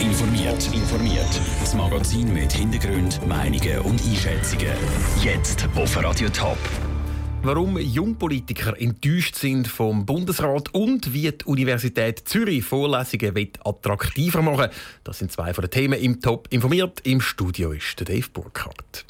Informiert. informiert. Das Magazin mit Hintergrund, Meinungen und Einschätzungen. Jetzt auf Radio Top. Warum Jungpolitiker enttäuscht sind vom Bundesrat und wie die Universität Zürich Vorlesungen attraktiver machen das sind zwei von den Themen im Top informiert. Im Studio ist der Dave Burkhardt.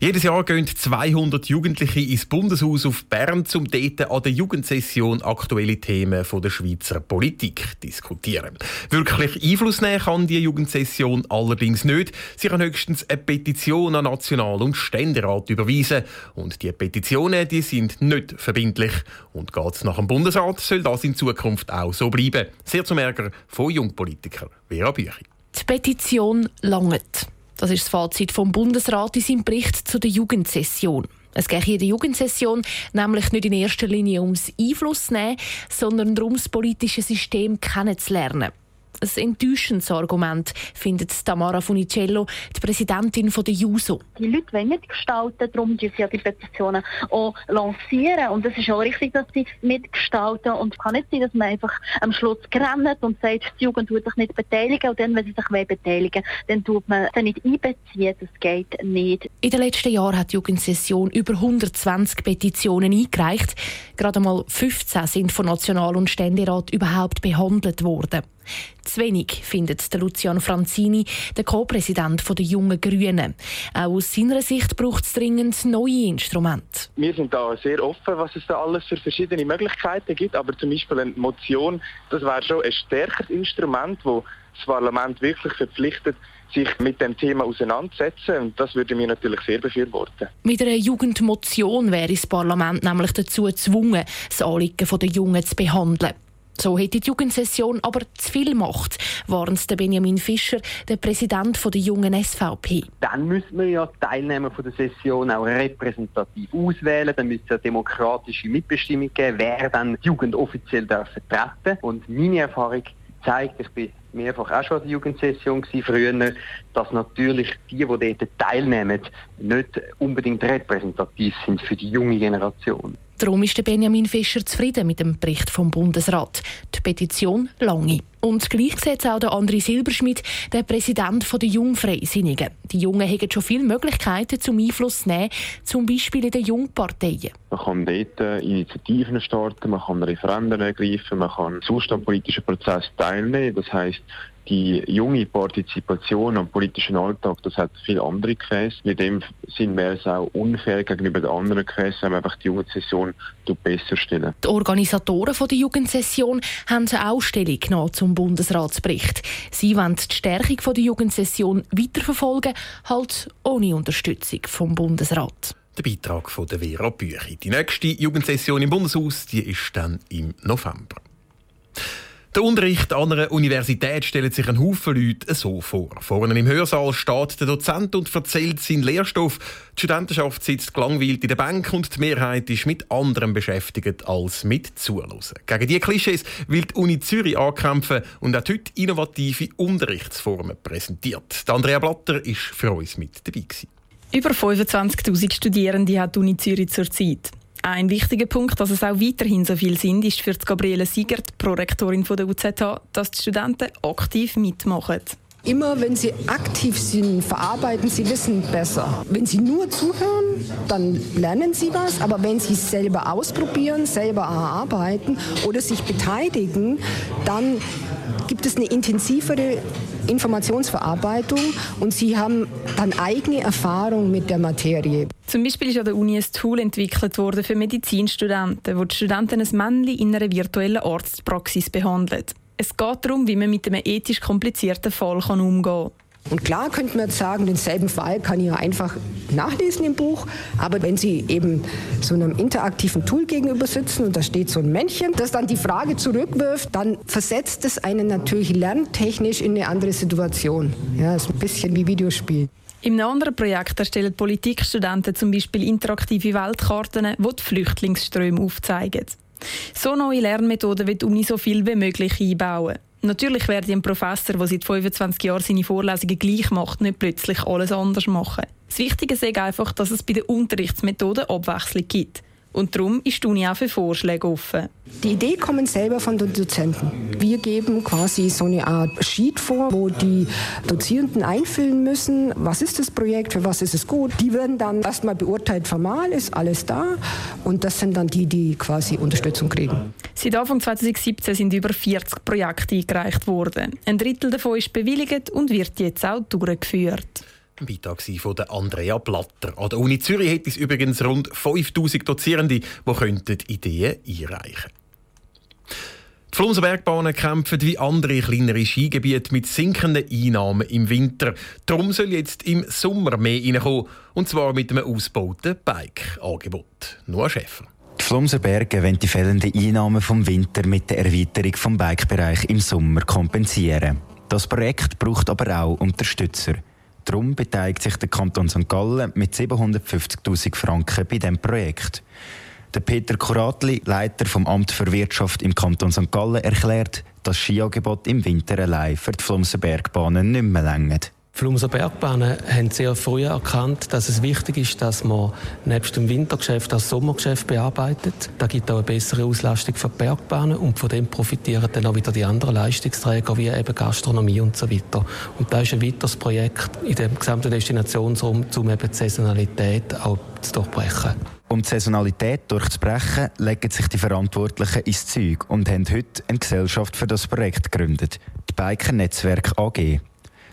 Jedes Jahr gehen 200 Jugendliche ins Bundeshaus auf Bern, um dort an der Jugendsession aktuelle Themen der Schweizer Politik diskutieren. Wirklich Einfluss nehmen kann die Jugendsession allerdings nicht. Sie kann höchstens eine Petition an National- und Ständerat überweisen. Und die Petitionen die sind nicht verbindlich. Und geht es nach dem Bundesrat, soll das in Zukunft auch so bleiben. Sehr zum Ärger von Jungpolitikern Vera Büchi. Die Petition langt. Das ist das Fazit vom Bundesrat in seinem Bericht zu der Jugendsession. Es geht hier in der Jugendsession nämlich nicht in erster Linie ums Einfluss nehmen, sondern darum, das politische System kennenzulernen ein enttäuschendes Argument, findet Tamara Funicello, die Präsidentin der JUSO. Die Leute wollen mitgestalten, darum die sie ja die Petitionen auch lancieren. Und es ist auch richtig, dass sie mitgestalten. Und es kann nicht sein, dass man einfach am Schluss grenzt und sagt, die Jugend tut sich nicht beteiligen. Und dann, wenn sie sich beteiligen dann tut man sie nicht einbeziehen. Das geht nicht. In den letzten Jahren hat die Jugendsession über 120 Petitionen eingereicht. Gerade mal 15 sind von National- und Ständerat überhaupt behandelt worden. Zu wenig, findet der Luciano Franzini, der Co-Präsident der Jungen Grünen. Auch aus seiner Sicht braucht es dringend neue Instrumente. Wir sind da sehr offen, was es da alles für verschiedene Möglichkeiten gibt, aber zum Beispiel eine Motion, das wäre schon ein stärkeres Instrument, wo das Parlament wirklich verpflichtet, sich mit dem Thema auseinandersetzen. Und das würde mir natürlich sehr befürworten. Mit einer Jugendmotion wäre das Parlament nämlich dazu gezwungen, das Anliegen der Jungen zu behandeln. So hätte die Jugendsession aber zu viel Macht, warnt Benjamin Fischer, der Präsident der jungen SVP. Dann müssen wir ja die Teilnehmer der Session auch repräsentativ auswählen. Dann müsste es eine demokratische Mitbestimmung geben, wer dann die Jugend offiziell darf. Und meine Erfahrung zeigt, ich bin mehrfach auch schon an der Jugendsession früher, dass natürlich die, die dort teilnehmen, nicht unbedingt repräsentativ sind für die junge Generation. Darum ist Benjamin Fischer zufrieden mit dem Bericht vom Bundesrat. Die Petition lange. Und gleich sieht auch der André Silberschmidt, der Präsident der Jungfreisinnigen. Die Jungen haben schon viele Möglichkeiten zum Einfluss zu nehmen, zum Beispiel in den Jungparteien. Man kann dort äh, Initiativen starten, man kann Referenden ergreifen, man kann am politischen Prozess teilnehmen. Das heisst, die junge Partizipation am politischen Alltag, das hat viele andere Gefäße. In dem Sinn wäre es auch unfair gegenüber den anderen Gefäßen, wenn man einfach die Jugendsession besser stellen. Die Organisatoren der Jugendsession haben eine Ausstellung genommen zum Bundesratsbericht. Sie wollen die Stärkung der Jugendsession weiterverfolgen, halt ohne Unterstützung vom Bundesrat. Der Beitrag von der Vera Büchi. Die nächste Jugendsession im Bundeshaus die ist dann im November. Der Unterricht an einer Universität stellt sich ein Haufen Leute so vor. Vorne im Hörsaal steht der Dozent und erzählt seinen Lehrstoff. Die Studentenschaft sitzt gelangweilt in der Bank und die Mehrheit ist mit anderem beschäftigt als mit Zuhören. Gegen diese Klischees will die Uni Zürich ankämpfen und hat heute innovative Unterrichtsformen präsentiert. Andrea Blatter ist für uns mit dabei. Über 25.000 Studierende hat die Uni Zürich zurzeit. Ein wichtiger Punkt, dass es auch weiterhin so viel sind, ist für Gabriele Siegert, Prorektorin der UZH, dass die Studenten aktiv mitmachen. Immer wenn sie aktiv sind, verarbeiten sie Wissen besser. Wenn sie nur zuhören, dann lernen sie was, aber wenn sie es selber ausprobieren, selber erarbeiten oder sich beteiligen, dann gibt es eine intensivere Informationsverarbeitung und sie haben dann eigene Erfahrung mit der Materie. Zum Beispiel ist an der Uni ein Tool entwickelt worden für Medizinstudenten, wo die Studenten ein Männchen in einer virtuellen Arztpraxis behandeln. Es geht darum, wie man mit einem ethisch komplizierten Fall umgehen kann. Und klar könnte man jetzt sagen, denselben Fall kann ich ja einfach nachlesen im Buch. Aber wenn Sie eben so einem interaktiven Tool gegenüber sitzen und da steht so ein Männchen, das dann die Frage zurückwirft, dann versetzt es einen natürlich lerntechnisch in eine andere Situation. Ja, ist ein bisschen wie Videospiel. Im anderen Projekt erstellen Politikstudenten zum Beispiel interaktive Weltkarten, die die Flüchtlingsströme aufzeigen. So neue Lernmethoden wird die Uni so viel wie möglich einbauen. Natürlich werde ein Professor, der seit 25 Jahren seine Vorlesungen gleich macht, nicht plötzlich alles anders machen. Das Wichtige ist einfach, dass es bei den Unterrichtsmethoden Abwechslung gibt. Und darum ist die Uni auch für Vorschläge offen. Die Idee kommt selber von den Dozenten. Wir geben quasi so eine Art Sheet vor, wo die Dozierenden einfüllen müssen, was ist das Projekt, für was ist es gut. Die werden dann erstmal beurteilt, formal ist alles da und das sind dann die, die quasi Unterstützung kriegen. Seit Anfang 2017 sind über 40 Projekte eingereicht worden. Ein Drittel davon ist bewilligt und wird jetzt auch durchgeführt. Ein Beitrag von Andrea Blatter. An der Uni Zürich hat es übrigens rund 5000 Dozierende, die Ideen einreichen könnten. Die Flumser Bergbahnen kämpfen wie andere kleinere Skigebiete mit sinkenden Einnahmen im Winter. Darum soll jetzt im Sommer mehr reinkommen, und zwar mit einem ausgebauten Bike-Angebot. Noah Schäfer. Die Flumser Berge wollen die fehlenden Einnahmen vom Winter mit der Erweiterung vom Bikebereich im Sommer kompensieren. Das Projekt braucht aber auch Unterstützer. Darum beteiligt sich der Kanton St. Gallen mit 750.000 Franken bei diesem Projekt. Der Peter Kuratli, Leiter vom Amt für Wirtschaft im Kanton St. Gallen, erklärt, dass Skiangebot im Winter allein für die Flumser Bergbahnen nicht mehr länger. Flumser Bergbahnen haben sehr früh erkannt, dass es wichtig ist, dass man nebst dem Wintergeschäft das Sommergeschäft bearbeitet. Da gibt auch eine bessere Auslastung für die Bergbahnen und von dem profitieren dann auch wieder die anderen Leistungsträger wie eben Gastronomie und so weiter. Und da ist ein weiteres Projekt in dem gesamten Destinationsraum, um eben die Saisonalität auch zu durchbrechen. Um die Saisonalität durchzubrechen, legen sich die Verantwortlichen ins Zeug und haben heute eine Gesellschaft für das Projekt gegründet, die Biker Netzwerk AG.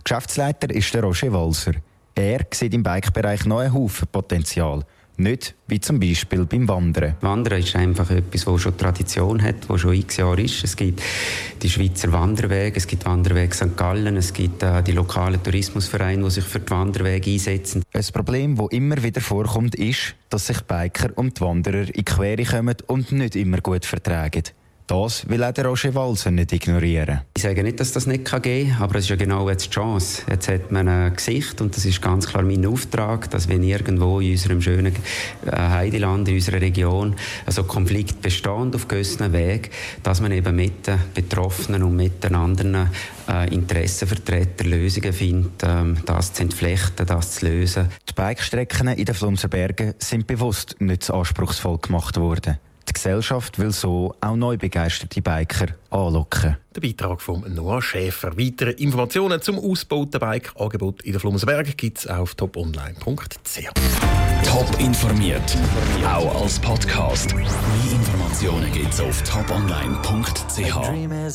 Geschäftsleiter ist der Roger Walser. Er sieht im Bikebereich noch einen Haufen Potenzial. Nicht wie zum Beispiel beim Wandern. Wandern ist einfach etwas, das schon Tradition hat, das schon x Jahre ist. Es gibt die Schweizer Wanderwege, es gibt Wanderweg St. Gallen, es gibt äh, die lokalen Tourismusvereine, die sich für die Wanderwege einsetzen. Ein Problem, das immer wieder vorkommt, ist, dass sich Biker und Wanderer in die Quere kommen und nicht immer gut vertragen. Das will auch der Roger Walser nicht ignorieren. Ich sage nicht, dass das nicht gehen kann, aber es ist ja genau jetzt die Chance. Jetzt hat man ein Gesicht und das ist ganz klar mein Auftrag, dass wenn irgendwo in unserem schönen äh, Heideland, in unserer Region, also Konflikt besteht auf gewissen Weg, dass man eben mit den Betroffenen und mit den anderen äh, Interessenvertretern Lösungen findet, ähm, das zu entflechten, das zu lösen. Die Bikestrecken in den Flumser Bergen sind bewusst nicht so anspruchsvoll gemacht worden. Die Gesellschaft will so auch neu begeisterte Biker anlocken. Der Beitrag von Noah Schäfer. Weitere Informationen zum ausgebauten Bike-Angebot in der Flumserberg gibt es auf toponline.ch. Top informiert, auch als Podcast. Mehr Informationen gibt es auf toponline.ch.